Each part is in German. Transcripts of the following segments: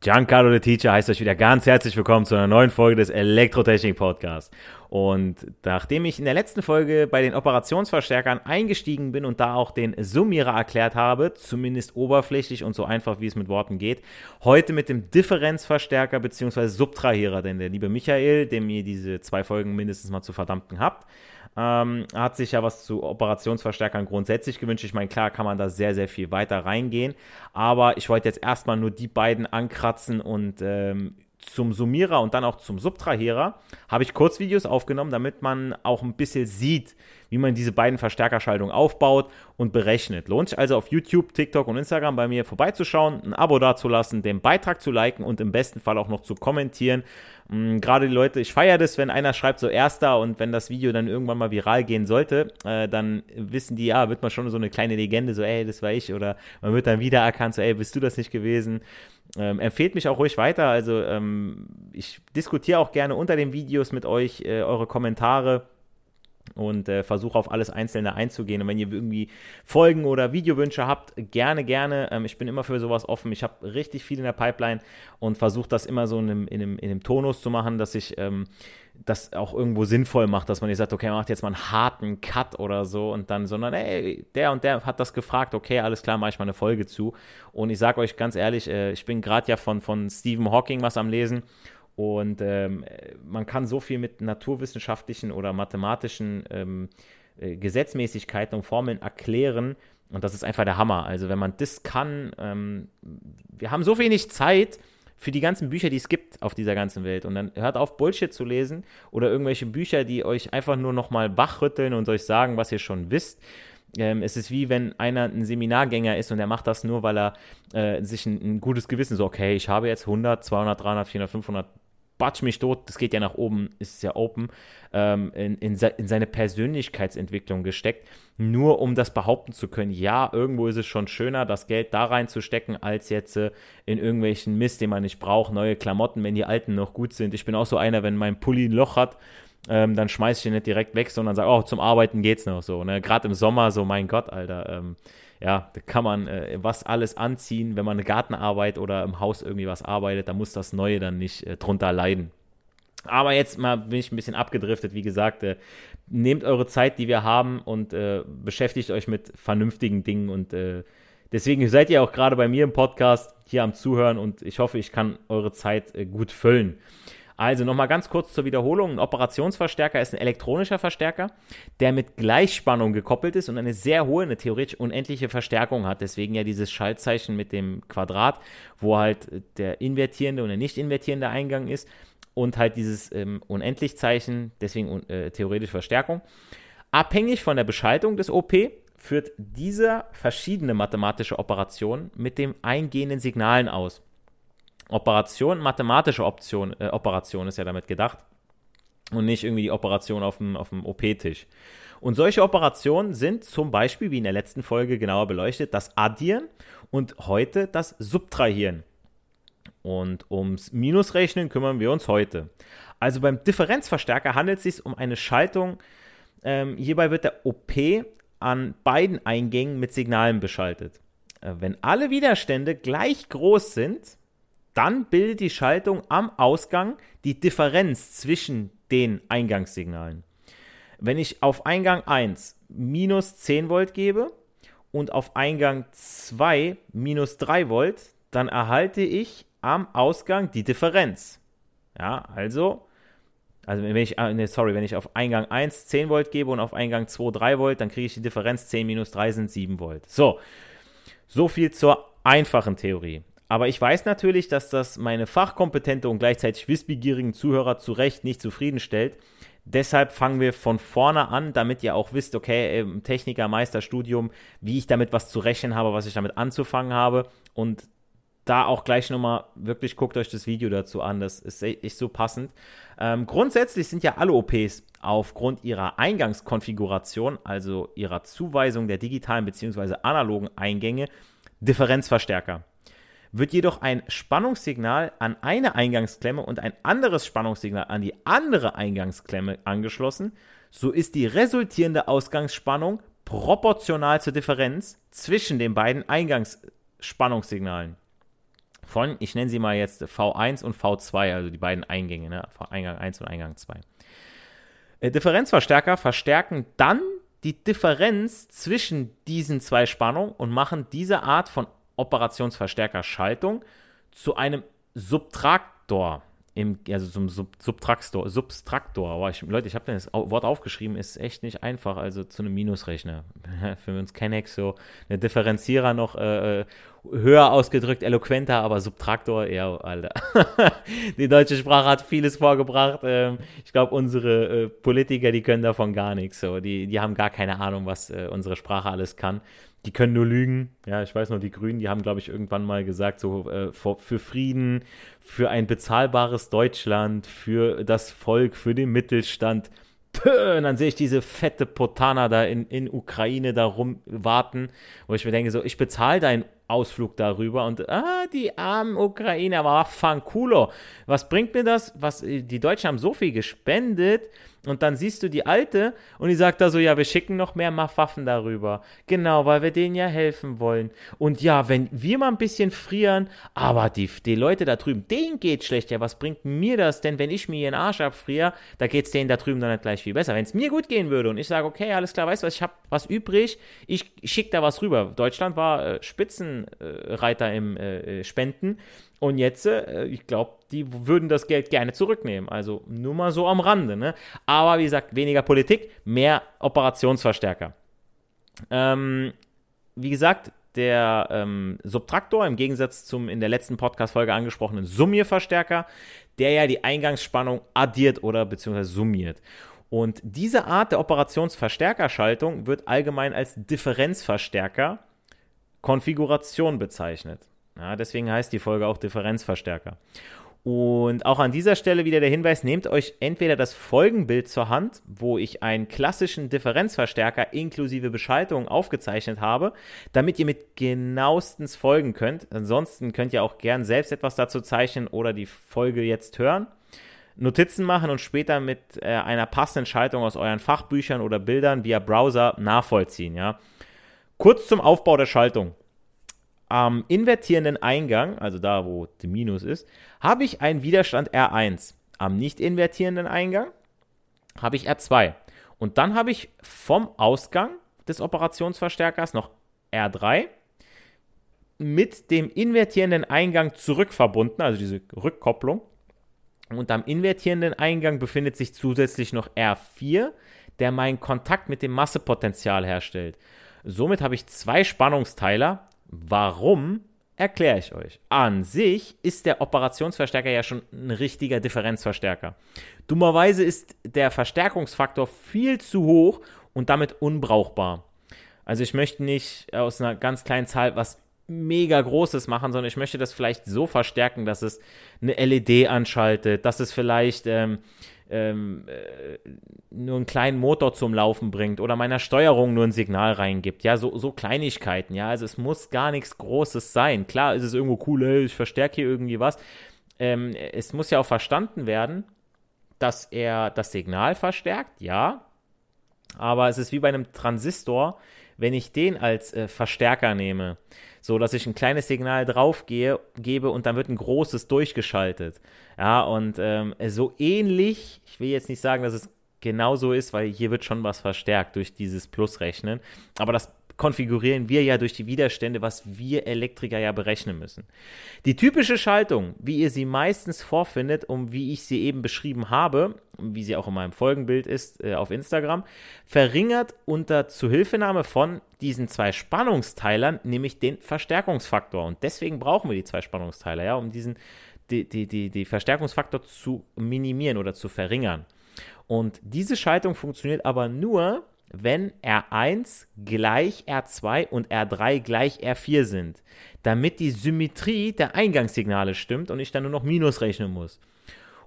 Giancarlo the Teacher heißt euch wieder ganz herzlich willkommen zu einer neuen Folge des Elektrotechnik Podcasts. Und nachdem ich in der letzten Folge bei den Operationsverstärkern eingestiegen bin und da auch den Summierer erklärt habe, zumindest oberflächlich und so einfach wie es mit Worten geht, heute mit dem Differenzverstärker bzw. Subtrahierer, denn der liebe Michael, dem ihr diese zwei Folgen mindestens mal zu verdammten habt, ähm, hat sich ja was zu Operationsverstärkern grundsätzlich gewünscht. Ich meine, klar kann man da sehr, sehr viel weiter reingehen, aber ich wollte jetzt erstmal nur die beiden ankratzen und ähm, zum Summierer und dann auch zum Subtrahierer habe ich Kurzvideos aufgenommen, damit man auch ein bisschen sieht, wie man diese beiden Verstärkerschaltungen aufbaut und berechnet. Lohnt sich also auf YouTube, TikTok und Instagram bei mir vorbeizuschauen, ein Abo dazulassen, den Beitrag zu liken und im besten Fall auch noch zu kommentieren. Mm, gerade die Leute, ich feiere das, wenn einer schreibt so Erster und wenn das Video dann irgendwann mal viral gehen sollte, äh, dann wissen die, ja, wird man schon so eine kleine Legende, so ey, das war ich oder man wird dann wiedererkannt, so ey, bist du das nicht gewesen? Ähm, empfehlt mich auch ruhig weiter. Also ähm, ich diskutiere auch gerne unter den Videos mit euch äh, eure Kommentare und äh, versuche auf alles Einzelne einzugehen. Und wenn ihr irgendwie Folgen oder Videowünsche habt, gerne, gerne. Ähm, ich bin immer für sowas offen. Ich habe richtig viel in der Pipeline und versuche das immer so in einem, in, einem, in einem Tonus zu machen, dass ich ähm, das auch irgendwo sinnvoll macht, dass man nicht sagt, okay, man macht jetzt mal einen harten Cut oder so und dann, sondern ey, der und der hat das gefragt, okay, alles klar, mache ich mal eine Folge zu. Und ich sage euch ganz ehrlich, äh, ich bin gerade ja von, von Stephen Hawking was am Lesen und ähm, man kann so viel mit naturwissenschaftlichen oder mathematischen ähm, äh, Gesetzmäßigkeiten und Formeln erklären. Und das ist einfach der Hammer. Also wenn man das kann, ähm, wir haben so wenig Zeit, für die ganzen Bücher, die es gibt auf dieser ganzen Welt. Und dann hört auf, Bullshit zu lesen oder irgendwelche Bücher, die euch einfach nur nochmal wachrütteln und euch sagen, was ihr schon wisst. Ähm, es ist wie wenn einer ein Seminargänger ist und er macht das nur, weil er äh, sich ein, ein, gutes Gewissen so, okay, ich habe jetzt 100, 200, 300, 400, 500 batsch mich tot, das geht ja nach oben, ist ja open, ähm, in, in, in, seine Persönlichkeitsentwicklung gesteckt, nur um das behaupten zu können, ja, irgendwo ist es schon schöner, das Geld da reinzustecken, als jetzt äh, in irgendwelchen Mist, den man nicht braucht, neue Klamotten, wenn die alten noch gut sind. Ich bin auch so einer, wenn mein Pulli ein Loch hat, ähm, dann schmeiße ich ihn nicht direkt weg, sondern sage, oh, zum Arbeiten geht's noch so. Ne? Gerade im Sommer so, mein Gott, Alter, ähm, ja, da kann man äh, was alles anziehen, wenn man eine Gartenarbeit oder im Haus irgendwie was arbeitet, da muss das Neue dann nicht äh, drunter leiden. Aber jetzt mal bin ich ein bisschen abgedriftet. Wie gesagt, äh, nehmt eure Zeit, die wir haben und äh, beschäftigt euch mit vernünftigen Dingen. Und äh, deswegen seid ihr auch gerade bei mir im Podcast hier am Zuhören und ich hoffe, ich kann eure Zeit äh, gut füllen. Also nochmal ganz kurz zur Wiederholung. Ein Operationsverstärker ist ein elektronischer Verstärker, der mit Gleichspannung gekoppelt ist und eine sehr hohe, eine theoretisch unendliche Verstärkung hat. Deswegen ja dieses Schaltzeichen mit dem Quadrat, wo halt der invertierende und der nicht invertierende Eingang ist und halt dieses ähm, Unendlichzeichen, deswegen äh, theoretische Verstärkung. Abhängig von der Beschaltung des OP führt dieser verschiedene mathematische Operationen mit dem eingehenden Signalen aus. Operation, mathematische Option, äh, Operation ist ja damit gedacht. Und nicht irgendwie die Operation auf dem, auf dem OP-Tisch. Und solche Operationen sind zum Beispiel, wie in der letzten Folge genauer beleuchtet, das Addieren und heute das Subtrahieren. Und ums Minusrechnen kümmern wir uns heute. Also beim Differenzverstärker handelt es sich um eine Schaltung. Ähm, hierbei wird der OP an beiden Eingängen mit Signalen beschaltet. Äh, wenn alle Widerstände gleich groß sind, dann bildet die Schaltung am Ausgang die Differenz zwischen den Eingangssignalen. Wenn ich auf Eingang 1 minus 10 Volt gebe und auf Eingang 2 minus 3 Volt, dann erhalte ich am Ausgang die Differenz. Ja, also, also wenn ich, ah, sorry, wenn ich auf Eingang 1 10 Volt gebe und auf Eingang 2 3 Volt, dann kriege ich die Differenz 10 minus 3 sind 7 Volt. So, so viel zur einfachen Theorie. Aber ich weiß natürlich, dass das meine fachkompetente und gleichzeitig wissbegierigen Zuhörer zu Recht nicht zufriedenstellt. Deshalb fangen wir von vorne an, damit ihr auch wisst, okay, Techniker, Meisterstudium, wie ich damit was zu rechnen habe, was ich damit anzufangen habe. Und da auch gleich nochmal wirklich guckt euch das Video dazu an, das ist echt so passend. Ähm, grundsätzlich sind ja alle OPs aufgrund ihrer Eingangskonfiguration, also ihrer Zuweisung der digitalen bzw. analogen Eingänge, Differenzverstärker. Wird jedoch ein Spannungssignal an eine Eingangsklemme und ein anderes Spannungssignal an die andere Eingangsklemme angeschlossen, so ist die resultierende Ausgangsspannung proportional zur Differenz zwischen den beiden Eingangsspannungssignalen von, ich nenne sie mal jetzt V1 und V2, also die beiden Eingänge, ne? Eingang 1 und Eingang 2. Äh, Differenzverstärker verstärken dann die Differenz zwischen diesen zwei Spannungen und machen diese Art von Operationsverstärkerschaltung zu einem Subtraktor im, also zum Sub Subtraktor, Substraktor. Oh, ich, Leute, ich habe das Wort aufgeschrieben, ist echt nicht einfach, also zu einem Minusrechner. Für uns Kennex so eine Differenzierer noch äh, äh, höher ausgedrückt, eloquenter, aber Subtraktor, ja, Alter. die deutsche Sprache hat vieles vorgebracht. Ähm, ich glaube, unsere äh, Politiker, die können davon gar nichts. So. Die, die haben gar keine Ahnung, was äh, unsere Sprache alles kann die können nur lügen. Ja, ich weiß noch, die Grünen, die haben, glaube ich, irgendwann mal gesagt, so äh, für, Frieden, für ein bezahlbares Deutschland, für das Volk, für den Mittelstand. Puh, und dann sehe ich diese fette Potana da in, in Ukraine da rumwarten, wo ich mir denke, so, ich bezahle deinen Ausflug darüber und ah, die armen Ukrainer, aber fanculo. Was bringt mir das? Was, die Deutschen haben so viel gespendet und dann siehst du die alte und die sagt da so, ja, wir schicken noch mehr Waffen darüber. Genau, weil wir denen ja helfen wollen. Und ja, wenn wir mal ein bisschen frieren, aber die, die Leute da drüben, denen geht schlecht. Ja, was bringt mir das denn, wenn ich mir ihren Arsch abfriere, da geht es denen da drüben dann nicht gleich viel besser. Wenn es mir gut gehen würde und ich sage, okay, alles klar, weißt du was, ich habe was übrig, ich schicke da was rüber. Deutschland war äh, Spitzenreiter im äh, Spenden und jetzt, äh, ich glaube, die würden das Geld gerne zurücknehmen. Also nur mal so am Rande. Ne? Aber wie gesagt, weniger Politik, mehr Operationsverstärker. Ähm, wie gesagt, der ähm, Subtraktor im Gegensatz zum in der letzten Podcast-Folge angesprochenen Summierverstärker, der ja die Eingangsspannung addiert oder beziehungsweise summiert. Und diese Art der Operationsverstärkerschaltung wird allgemein als Differenzverstärker Konfiguration bezeichnet. Ja, deswegen heißt die Folge auch Differenzverstärker. Und auch an dieser Stelle wieder der Hinweis, nehmt euch entweder das Folgenbild zur Hand, wo ich einen klassischen Differenzverstärker inklusive Beschaltung aufgezeichnet habe, damit ihr mit genauestens folgen könnt. Ansonsten könnt ihr auch gern selbst etwas dazu zeichnen oder die Folge jetzt hören. Notizen machen und später mit äh, einer passenden Schaltung aus euren Fachbüchern oder Bildern via Browser nachvollziehen. Ja? Kurz zum Aufbau der Schaltung am invertierenden Eingang, also da, wo die Minus ist, habe ich einen Widerstand R1. Am nicht invertierenden Eingang habe ich R2. Und dann habe ich vom Ausgang des Operationsverstärkers noch R3 mit dem invertierenden Eingang zurückverbunden, also diese Rückkopplung. Und am invertierenden Eingang befindet sich zusätzlich noch R4, der meinen Kontakt mit dem Massepotenzial herstellt. Somit habe ich zwei Spannungsteiler, Warum? Erkläre ich euch. An sich ist der Operationsverstärker ja schon ein richtiger Differenzverstärker. Dummerweise ist der Verstärkungsfaktor viel zu hoch und damit unbrauchbar. Also ich möchte nicht aus einer ganz kleinen Zahl was mega Großes machen, sondern ich möchte das vielleicht so verstärken, dass es eine LED anschaltet, dass es vielleicht ähm, ähm, äh, nur einen kleinen Motor zum Laufen bringt oder meiner Steuerung nur ein Signal reingibt. Ja, so, so Kleinigkeiten. Ja, also es muss gar nichts Großes sein. Klar ist es irgendwo cool, ey, ich verstärke hier irgendwie was. Ähm, es muss ja auch verstanden werden, dass er das Signal verstärkt, ja, Aber es ist wie bei einem Transistor, wenn ich den als äh, Verstärker nehme, so dass ich ein kleines Signal drauf gehe, gebe und dann wird ein großes durchgeschaltet. Ja, und ähm, so ähnlich, ich will jetzt nicht sagen, dass es genau so ist, weil hier wird schon was verstärkt durch dieses Plusrechnen. Aber das konfigurieren wir ja durch die Widerstände, was wir Elektriker ja berechnen müssen. Die typische Schaltung, wie ihr sie meistens vorfindet und wie ich sie eben beschrieben habe, wie sie auch in meinem Folgenbild ist äh, auf Instagram, verringert unter Zuhilfenahme von diesen zwei Spannungsteilern, nämlich den Verstärkungsfaktor. Und deswegen brauchen wir die zwei Spannungsteiler, ja, um diesen die, die, die, die Verstärkungsfaktor zu minimieren oder zu verringern. Und diese Schaltung funktioniert aber nur, wenn R1 gleich R2 und R3 gleich R4 sind, damit die Symmetrie der Eingangssignale stimmt und ich dann nur noch Minus rechnen muss.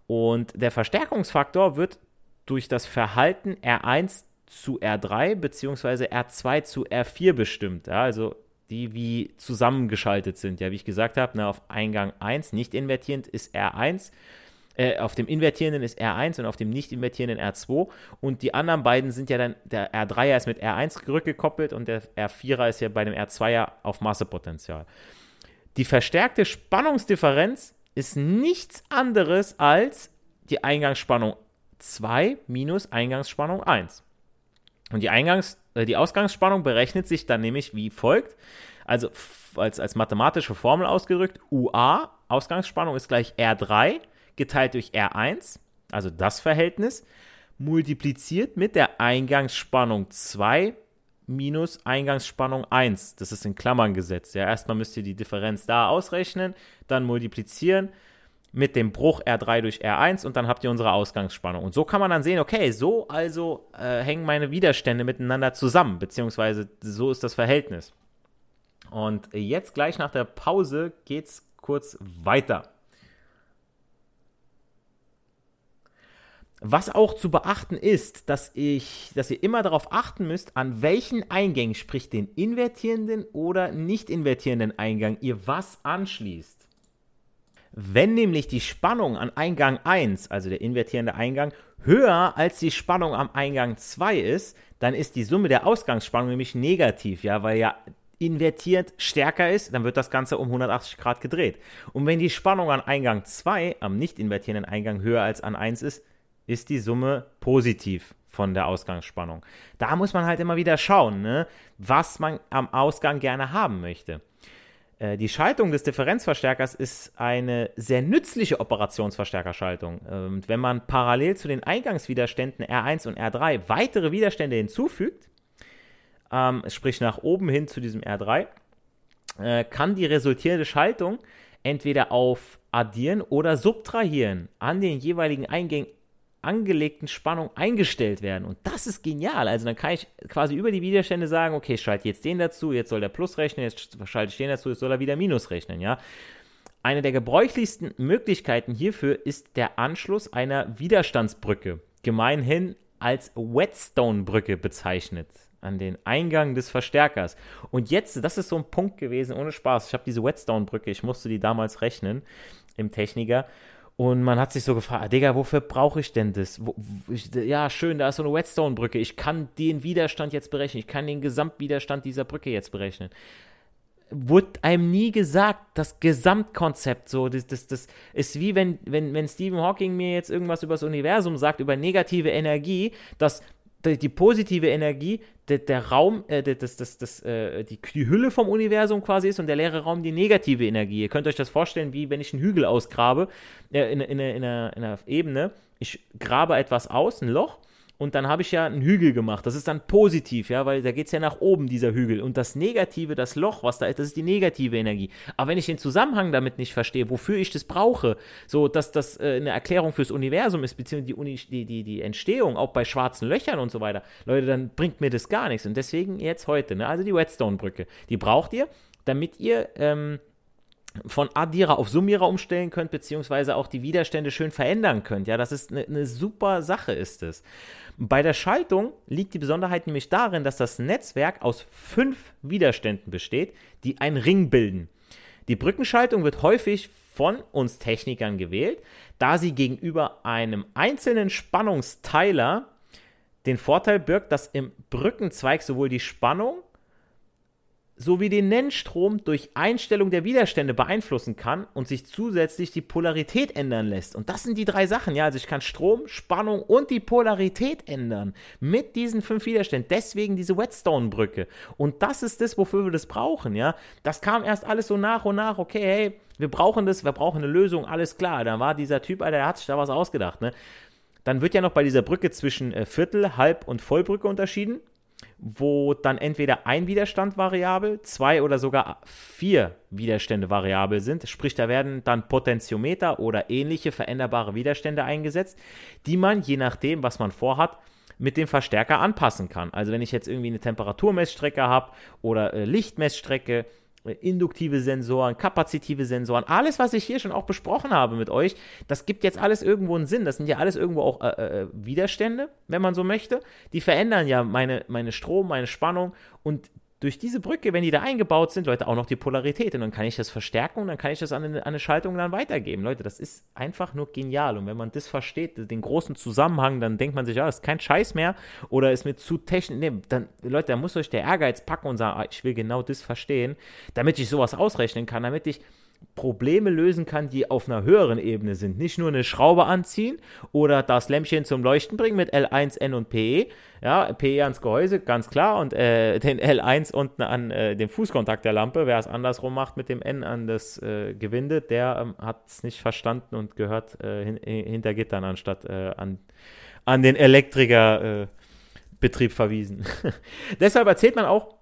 Und der Verstärkungsfaktor wird durch das Verhalten R1 zu R3 bzw. R2 zu R4 bestimmt. Ja, also die wie zusammengeschaltet sind. Ja, wie ich gesagt habe, ne, auf Eingang 1 nicht invertierend ist R1 äh, auf dem invertierenden ist R1 und auf dem nicht invertierenden R2. Und die anderen beiden sind ja dann, der R3er ist mit R1 rückgekoppelt und der R4er ist ja bei dem R2er auf Massepotenzial. Die verstärkte Spannungsdifferenz ist nichts anderes als die Eingangsspannung 2 minus Eingangsspannung 1. Und die, Eingangs-, äh, die Ausgangsspannung berechnet sich dann nämlich wie folgt. Also als, als mathematische Formel ausgedrückt, UA, Ausgangsspannung ist gleich R3 geteilt durch R1, also das Verhältnis, multipliziert mit der Eingangsspannung 2 minus Eingangsspannung 1. Das ist in Klammern gesetzt. Ja, erstmal müsst ihr die Differenz da ausrechnen, dann multiplizieren mit dem Bruch R3 durch R1 und dann habt ihr unsere Ausgangsspannung. Und so kann man dann sehen, okay, so also äh, hängen meine Widerstände miteinander zusammen, beziehungsweise so ist das Verhältnis. Und jetzt gleich nach der Pause geht es kurz weiter. Was auch zu beachten ist, dass, ich, dass ihr immer darauf achten müsst, an welchen Eingängen, sprich den invertierenden oder nicht invertierenden Eingang, ihr was anschließt. Wenn nämlich die Spannung an Eingang 1, also der invertierende Eingang, höher als die Spannung am Eingang 2 ist, dann ist die Summe der Ausgangsspannung nämlich negativ, ja, weil ja invertiert stärker ist, dann wird das Ganze um 180 Grad gedreht. Und wenn die Spannung an Eingang 2, am nicht invertierenden Eingang, höher als an 1 ist, ist die Summe positiv von der Ausgangsspannung. Da muss man halt immer wieder schauen, ne, was man am Ausgang gerne haben möchte. Äh, die Schaltung des Differenzverstärkers ist eine sehr nützliche Operationsverstärkerschaltung. Und wenn man parallel zu den Eingangswiderständen R1 und R3 weitere Widerstände hinzufügt, ähm, sprich nach oben hin zu diesem R3, äh, kann die resultierende Schaltung entweder auf Addieren oder Subtrahieren an den jeweiligen Eingängen angelegten Spannung eingestellt werden. Und das ist genial. Also dann kann ich quasi über die Widerstände sagen, okay, ich schalte jetzt den dazu, jetzt soll der Plus rechnen, jetzt schalte ich den dazu, jetzt soll er wieder Minus rechnen, ja. Eine der gebräuchlichsten Möglichkeiten hierfür ist der Anschluss einer Widerstandsbrücke, gemeinhin als Whetstone-Brücke bezeichnet, an den Eingang des Verstärkers. Und jetzt, das ist so ein Punkt gewesen, ohne Spaß, ich habe diese Whetstone-Brücke, ich musste die damals rechnen im Techniker und man hat sich so gefragt, ah, Digga, wofür brauche ich denn das? Wo, ich, ja, schön, da ist so eine Whetstone-Brücke. Ich kann den Widerstand jetzt berechnen. Ich kann den Gesamtwiderstand dieser Brücke jetzt berechnen. Wurde einem nie gesagt, das Gesamtkonzept so, das, das, das ist wie wenn, wenn, wenn Stephen Hawking mir jetzt irgendwas über das Universum sagt, über negative Energie, dass die, die positive Energie der, der Raum, äh, das, das, das, äh, die, die Hülle vom Universum quasi ist und der leere Raum die negative Energie. Ihr könnt euch das vorstellen, wie wenn ich einen Hügel ausgrabe, äh, in, in, in, in, einer, in einer Ebene. Ich grabe etwas aus, ein Loch, und dann habe ich ja einen Hügel gemacht. Das ist dann positiv, ja, weil da geht es ja nach oben, dieser Hügel. Und das Negative, das Loch, was da ist, das ist die negative Energie. Aber wenn ich den Zusammenhang damit nicht verstehe, wofür ich das brauche, so dass das äh, eine Erklärung fürs Universum ist, beziehungsweise die, Uni, die, die, die Entstehung, auch bei schwarzen Löchern und so weiter, Leute, dann bringt mir das gar nichts. Und deswegen jetzt heute, ne, also die Whetstone-Brücke, die braucht ihr, damit ihr. Ähm, von Addierer auf Summierer umstellen könnt, beziehungsweise auch die Widerstände schön verändern könnt. Ja, das ist eine, eine super Sache, ist es. Bei der Schaltung liegt die Besonderheit nämlich darin, dass das Netzwerk aus fünf Widerständen besteht, die einen Ring bilden. Die Brückenschaltung wird häufig von uns Technikern gewählt, da sie gegenüber einem einzelnen Spannungsteiler den Vorteil birgt, dass im Brückenzweig sowohl die Spannung sowie den Nennstrom durch Einstellung der Widerstände beeinflussen kann und sich zusätzlich die Polarität ändern lässt. Und das sind die drei Sachen, ja. Also ich kann Strom, Spannung und die Polarität ändern mit diesen fünf Widerständen. Deswegen diese Whetstone-Brücke. Und das ist das, wofür wir das brauchen, ja. Das kam erst alles so nach und nach. Okay, hey, wir brauchen das, wir brauchen eine Lösung, alles klar. Da war dieser Typ, der hat sich da was ausgedacht, ne. Dann wird ja noch bei dieser Brücke zwischen äh, Viertel, Halb- und Vollbrücke unterschieden wo dann entweder ein Widerstand variabel, zwei oder sogar vier Widerstände variabel sind. Sprich, da werden dann Potentiometer oder ähnliche veränderbare Widerstände eingesetzt, die man je nachdem, was man vorhat, mit dem Verstärker anpassen kann. Also wenn ich jetzt irgendwie eine Temperaturmessstrecke habe oder äh, Lichtmessstrecke induktive Sensoren, kapazitive Sensoren, alles, was ich hier schon auch besprochen habe mit euch, das gibt jetzt alles irgendwo einen Sinn. Das sind ja alles irgendwo auch äh, äh, Widerstände, wenn man so möchte. Die verändern ja meine, meine Strom, meine Spannung und durch diese Brücke, wenn die da eingebaut sind, Leute, auch noch die Polarität. Und dann kann ich das verstärken und dann kann ich das an eine, an eine, Schaltung dann weitergeben. Leute, das ist einfach nur genial. Und wenn man das versteht, den großen Zusammenhang, dann denkt man sich, ja, das ist kein Scheiß mehr oder ist mir zu technisch. Nee, dann, Leute, da muss euch der Ehrgeiz packen und sagen, ah, ich will genau das verstehen, damit ich sowas ausrechnen kann, damit ich Probleme lösen kann, die auf einer höheren Ebene sind. Nicht nur eine Schraube anziehen oder das Lämpchen zum Leuchten bringen mit L1, N und PE. Ja, PE ans Gehäuse, ganz klar, und äh, den L1 unten an äh, den Fußkontakt der Lampe. Wer es andersrum macht mit dem N an das äh, Gewinde, der ähm, hat es nicht verstanden und gehört äh, hin, hinter Gittern anstatt äh, an, an den Elektrikerbetrieb verwiesen. Deshalb erzählt man auch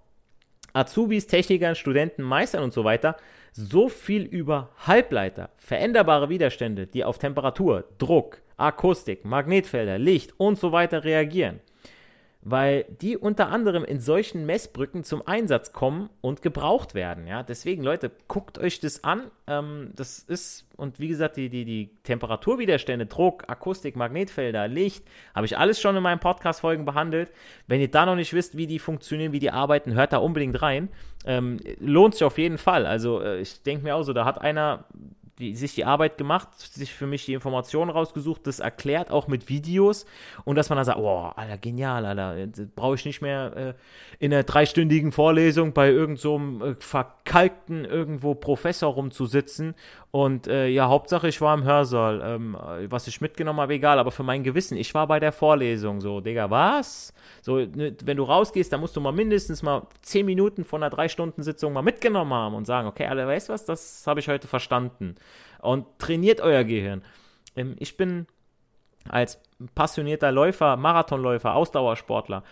Azubis, Technikern, Studenten, Meistern und so weiter, so viel über Halbleiter, veränderbare Widerstände, die auf Temperatur, Druck, Akustik, Magnetfelder, Licht und so weiter reagieren weil die unter anderem in solchen Messbrücken zum Einsatz kommen und gebraucht werden. Ja, deswegen, Leute, guckt euch das an. Ähm, das ist, und wie gesagt, die, die, die Temperaturwiderstände, Druck, Akustik, Magnetfelder, Licht, habe ich alles schon in meinen Podcast-Folgen behandelt. Wenn ihr da noch nicht wisst, wie die funktionieren, wie die arbeiten, hört da unbedingt rein. Ähm, lohnt sich auf jeden Fall. Also, äh, ich denke mir auch so, da hat einer die, sich die Arbeit gemacht, sich für mich die Informationen rausgesucht, das erklärt, auch mit Videos und dass man dann sagt, oh, Alter, genial, Alter, brauche ich nicht mehr äh, in einer dreistündigen Vorlesung bei irgendeinem so äh, verkalkten irgendwo Professor rumzusitzen und äh, ja, Hauptsache ich war im Hörsaal, ähm, was ich mitgenommen habe, egal, aber für mein Gewissen, ich war bei der Vorlesung, so, Digga, was? So, ne, wenn du rausgehst, dann musst du mal mindestens mal zehn Minuten von einer Drei-Stunden-Sitzung mal mitgenommen haben und sagen, okay, alle, weißt du was, das habe ich heute verstanden. Und trainiert euer Gehirn. Ähm, ich bin als passionierter Läufer, Marathonläufer, Ausdauersportler,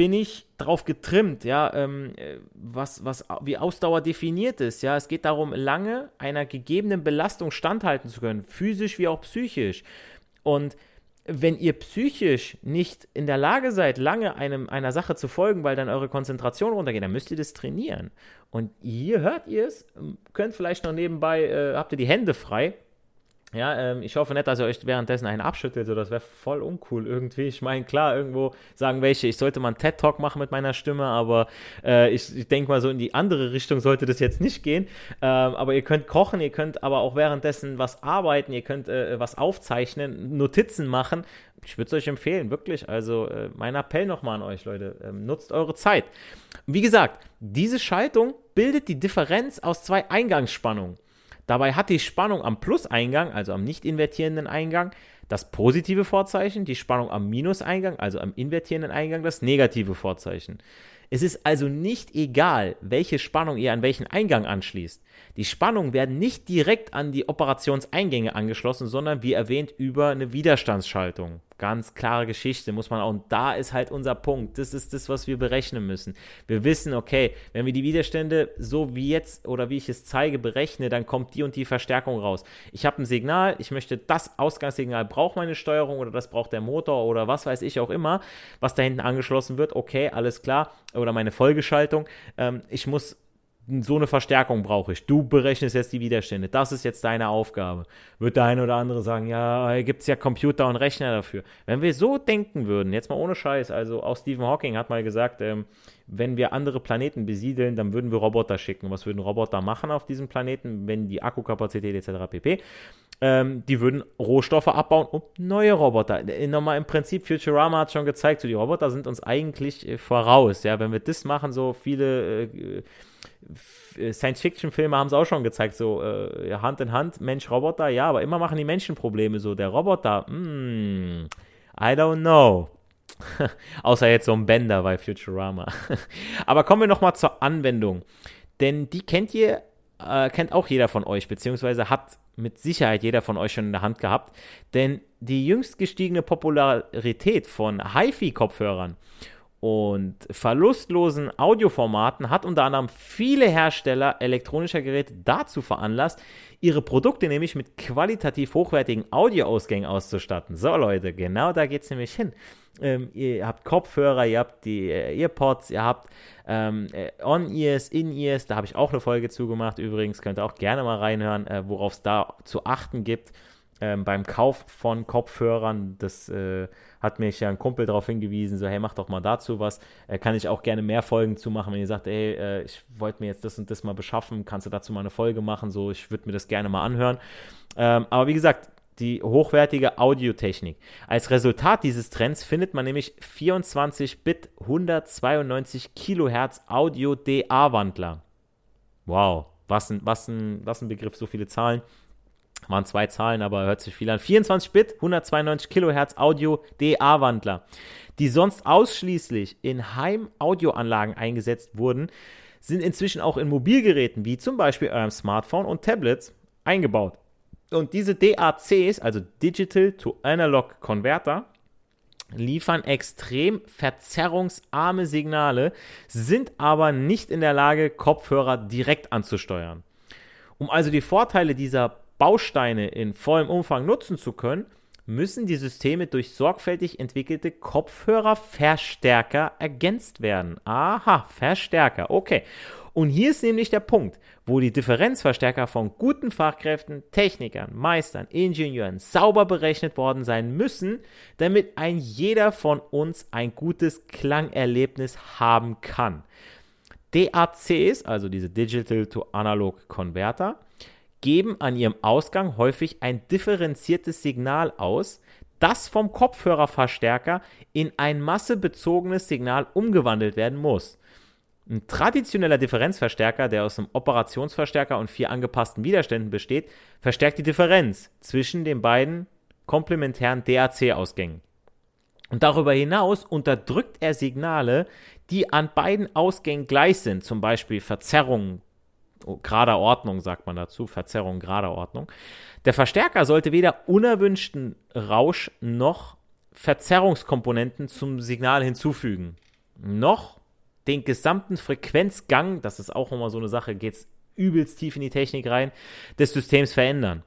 bin ich darauf getrimmt, ja, ähm, was, was, wie Ausdauer definiert ist. Ja, es geht darum, lange einer gegebenen Belastung standhalten zu können, physisch wie auch psychisch. Und wenn ihr psychisch nicht in der Lage seid, lange einem, einer Sache zu folgen, weil dann eure Konzentration runtergeht, dann müsst ihr das trainieren. Und hier hört ihr es, könnt vielleicht noch nebenbei, äh, habt ihr die Hände frei ja, ähm, ich hoffe nicht, dass ihr euch währenddessen einen abschüttelt, so das wäre voll uncool irgendwie. Ich meine, klar, irgendwo sagen welche, ich sollte mal einen TED-Talk machen mit meiner Stimme, aber äh, ich, ich denke mal, so in die andere Richtung sollte das jetzt nicht gehen. Ähm, aber ihr könnt kochen, ihr könnt aber auch währenddessen was arbeiten, ihr könnt äh, was aufzeichnen, Notizen machen. Ich würde es euch empfehlen, wirklich. Also äh, mein Appell nochmal an euch, Leute, ähm, nutzt eure Zeit. Wie gesagt, diese Schaltung bildet die Differenz aus zwei Eingangsspannungen. Dabei hat die Spannung am Plus-Eingang, also am nicht invertierenden Eingang, das positive Vorzeichen, die Spannung am Minus-Eingang, also am invertierenden Eingang, das negative Vorzeichen. Es ist also nicht egal, welche Spannung ihr an welchen Eingang anschließt. Die Spannungen werden nicht direkt an die Operationseingänge angeschlossen, sondern wie erwähnt über eine Widerstandsschaltung. Ganz klare Geschichte, muss man auch. Und da ist halt unser Punkt. Das ist das, was wir berechnen müssen. Wir wissen, okay, wenn wir die Widerstände so wie jetzt oder wie ich es zeige berechne, dann kommt die und die Verstärkung raus. Ich habe ein Signal, ich möchte das Ausgangssignal braucht meine Steuerung oder das braucht der Motor oder was weiß ich auch immer, was da hinten angeschlossen wird. Okay, alles klar. Oder meine Folgeschaltung. Ähm, ich muss so eine Verstärkung brauche ich. Du berechnest jetzt die Widerstände. Das ist jetzt deine Aufgabe. Wird der eine oder andere sagen, ja, gibt es ja Computer und Rechner dafür. Wenn wir so denken würden, jetzt mal ohne Scheiß, also auch Stephen Hawking hat mal gesagt, ähm, wenn wir andere Planeten besiedeln, dann würden wir Roboter schicken. Was würden Roboter machen auf diesem Planeten, wenn die Akkukapazität etc. pp. ähm, die würden Rohstoffe abbauen und neue Roboter. Äh, nochmal im Prinzip, Futurama hat schon gezeigt, so die Roboter sind uns eigentlich äh, voraus. Ja, wenn wir das machen, so viele äh, Science-Fiction-Filme haben es auch schon gezeigt, so äh, Hand in Hand, Mensch-Roboter, ja, aber immer machen die Menschen Probleme. So der Roboter, mm, I don't know. Außer jetzt so ein Bender bei Futurama. aber kommen wir nochmal zur Anwendung. Denn die kennt ihr, äh, kennt auch jeder von euch, beziehungsweise hat mit Sicherheit jeder von euch schon in der Hand gehabt. Denn die jüngst gestiegene Popularität von HiFi-Kopfhörern und verlustlosen Audioformaten hat unter anderem viele Hersteller elektronischer Geräte dazu veranlasst, ihre Produkte nämlich mit qualitativ hochwertigen Audioausgängen auszustatten. So Leute, genau da geht es nämlich hin. Ähm, ihr habt Kopfhörer, ihr habt die äh, Earpods, ihr habt ähm, äh, On-Ears, In-Ears, da habe ich auch eine Folge zugemacht. Übrigens könnt ihr auch gerne mal reinhören, äh, worauf es da zu achten gibt ähm, beim Kauf von Kopfhörern. Das äh, hat mich ja ein Kumpel darauf hingewiesen, so hey, mach doch mal dazu was. Äh, kann ich auch gerne mehr Folgen zu machen, wenn ihr sagt, ey, äh, ich wollte mir jetzt das und das mal beschaffen, kannst du dazu mal eine Folge machen, so, ich würde mir das gerne mal anhören. Ähm, aber wie gesagt, die hochwertige Audiotechnik. Als Resultat dieses Trends findet man nämlich 24-Bit 192 Kilohertz Audio DA-Wandler. Wow, was ein, was, ein, was ein Begriff, so viele Zahlen. Waren zwei Zahlen, aber hört sich viel an. 24-Bit, 192 Kilohertz Audio DA-Wandler, die sonst ausschließlich in Heim-Audioanlagen eingesetzt wurden, sind inzwischen auch in Mobilgeräten wie zum Beispiel eurem Smartphone und Tablets eingebaut. Und diese DACs, also Digital to Analog Converter, liefern extrem verzerrungsarme Signale, sind aber nicht in der Lage, Kopfhörer direkt anzusteuern. Um also die Vorteile dieser Bausteine in vollem Umfang nutzen zu können, müssen die Systeme durch sorgfältig entwickelte Kopfhörerverstärker ergänzt werden. Aha, Verstärker, okay. Und hier ist nämlich der Punkt, wo die Differenzverstärker von guten Fachkräften, Technikern, Meistern, Ingenieuren sauber berechnet worden sein müssen, damit ein jeder von uns ein gutes Klangerlebnis haben kann. DACs, also diese Digital to Analog Converter, geben an ihrem Ausgang häufig ein differenziertes Signal aus, das vom Kopfhörerverstärker in ein massebezogenes Signal umgewandelt werden muss. Ein traditioneller Differenzverstärker, der aus einem Operationsverstärker und vier angepassten Widerständen besteht, verstärkt die Differenz zwischen den beiden komplementären DAC-Ausgängen. Und darüber hinaus unterdrückt er Signale, die an beiden Ausgängen gleich sind, zum Beispiel Verzerrungen, gerader Ordnung sagt man dazu, Verzerrung gerader Ordnung. Der Verstärker sollte weder unerwünschten Rausch noch Verzerrungskomponenten zum Signal hinzufügen, noch den gesamten Frequenzgang, das ist auch immer so eine Sache, geht es übelst tief in die Technik rein, des Systems verändern.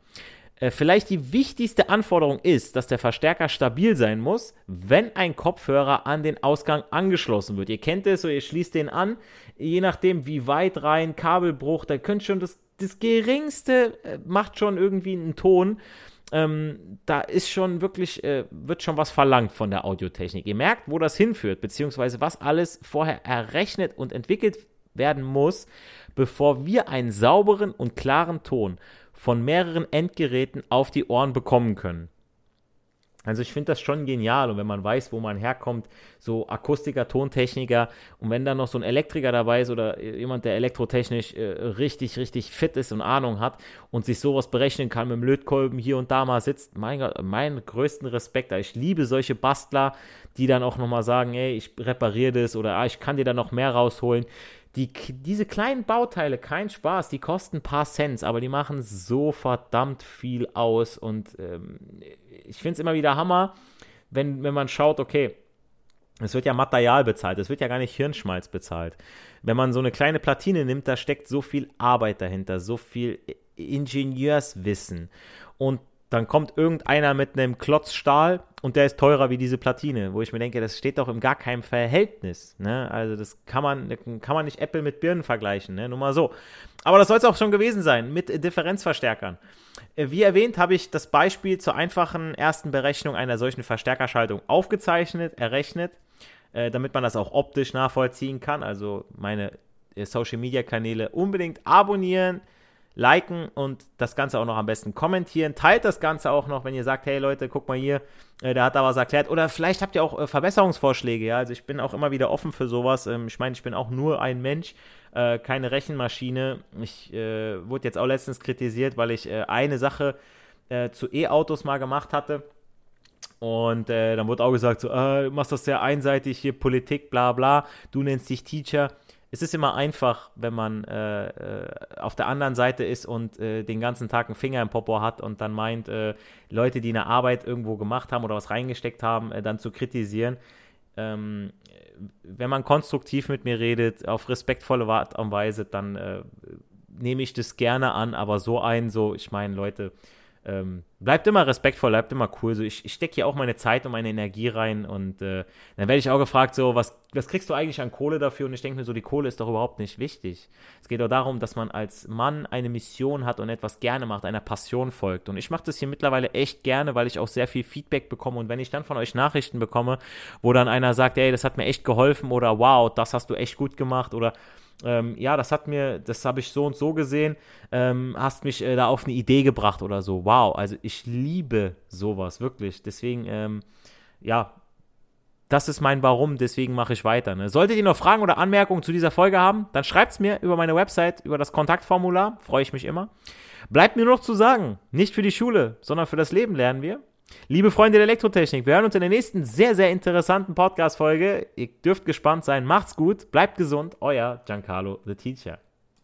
Äh, vielleicht die wichtigste Anforderung ist, dass der Verstärker stabil sein muss, wenn ein Kopfhörer an den Ausgang angeschlossen wird. Ihr kennt es, so ihr schließt den an, je nachdem wie weit rein, Kabelbruch, da könnt schon das, das geringste äh, macht schon irgendwie einen Ton ähm, da ist schon wirklich, äh, wird schon was verlangt von der Audiotechnik. Ihr merkt, wo das hinführt, beziehungsweise was alles vorher errechnet und entwickelt werden muss, bevor wir einen sauberen und klaren Ton von mehreren Endgeräten auf die Ohren bekommen können. Also ich finde das schon genial und wenn man weiß, wo man herkommt, so Akustiker, Tontechniker und wenn dann noch so ein Elektriker dabei ist oder jemand, der elektrotechnisch äh, richtig, richtig fit ist und Ahnung hat und sich sowas berechnen kann mit dem Lötkolben hier und da mal sitzt, mein meinen größten Respekt. Ich liebe solche Bastler, die dann auch nochmal sagen, ey, ich repariere das oder ah, ich kann dir da noch mehr rausholen. Die, diese kleinen Bauteile, kein Spaß, die kosten ein paar Cents, aber die machen so verdammt viel aus. Und ähm, ich finde es immer wieder Hammer, wenn, wenn man schaut, okay, es wird ja Material bezahlt, es wird ja gar nicht Hirnschmalz bezahlt. Wenn man so eine kleine Platine nimmt, da steckt so viel Arbeit dahinter, so viel Ingenieurswissen. Und dann kommt irgendeiner mit einem Klotz Stahl und der ist teurer wie diese Platine, wo ich mir denke, das steht doch im gar keinem Verhältnis. Ne? Also das kann man, kann man nicht Apple mit Birnen vergleichen, ne? nur mal so. Aber das soll es auch schon gewesen sein mit Differenzverstärkern. Äh, wie erwähnt, habe ich das Beispiel zur einfachen ersten Berechnung einer solchen Verstärkerschaltung aufgezeichnet, errechnet, äh, damit man das auch optisch nachvollziehen kann. Also meine äh, Social-Media-Kanäle unbedingt abonnieren, liken und das Ganze auch noch am besten kommentieren. Teilt das Ganze auch noch, wenn ihr sagt, hey Leute, guck mal hier, äh, der hat da was erklärt. Oder vielleicht habt ihr auch äh, Verbesserungsvorschläge, ja. Also ich bin auch immer wieder offen für sowas. Ähm, ich meine, ich bin auch nur ein Mensch, äh, keine Rechenmaschine. Ich wurde jetzt auch letztens kritisiert, weil ich eine Sache zu E-Autos mal gemacht hatte. Und dann wurde auch gesagt, so, du machst das sehr einseitig, hier Politik, bla bla, du nennst dich Teacher es ist immer einfach, wenn man äh, auf der anderen Seite ist und äh, den ganzen Tag einen Finger im Popo hat und dann meint, äh, Leute, die eine Arbeit irgendwo gemacht haben oder was reingesteckt haben, äh, dann zu kritisieren. Ähm, wenn man konstruktiv mit mir redet, auf respektvolle Art und Weise, dann äh, nehme ich das gerne an, aber so ein, so, ich meine, Leute, ähm, bleibt immer respektvoll, bleibt immer cool. So, ich, ich stecke hier auch meine Zeit und meine Energie rein und äh, dann werde ich auch gefragt, so, was, was kriegst du eigentlich an Kohle dafür? Und ich denke mir so, die Kohle ist doch überhaupt nicht wichtig. Es geht doch darum, dass man als Mann eine Mission hat und etwas gerne macht, einer Passion folgt. Und ich mache das hier mittlerweile echt gerne, weil ich auch sehr viel Feedback bekomme. Und wenn ich dann von euch Nachrichten bekomme, wo dann einer sagt, ey, das hat mir echt geholfen oder wow, das hast du echt gut gemacht oder ähm, ja, das hat mir, das habe ich so und so gesehen, ähm, hast mich äh, da auf eine Idee gebracht oder so. Wow, also ich liebe sowas, wirklich. Deswegen, ähm, ja, das ist mein Warum, deswegen mache ich weiter. Ne? Solltet ihr noch Fragen oder Anmerkungen zu dieser Folge haben, dann schreibt es mir über meine Website, über das Kontaktformular, freue ich mich immer. Bleibt mir nur noch zu sagen, nicht für die Schule, sondern für das Leben lernen wir. Liebe Freunde der Elektrotechnik, wir hören uns in der nächsten sehr, sehr interessanten Podcast-Folge. Ihr dürft gespannt sein. Macht's gut, bleibt gesund. Euer Giancarlo the Teacher.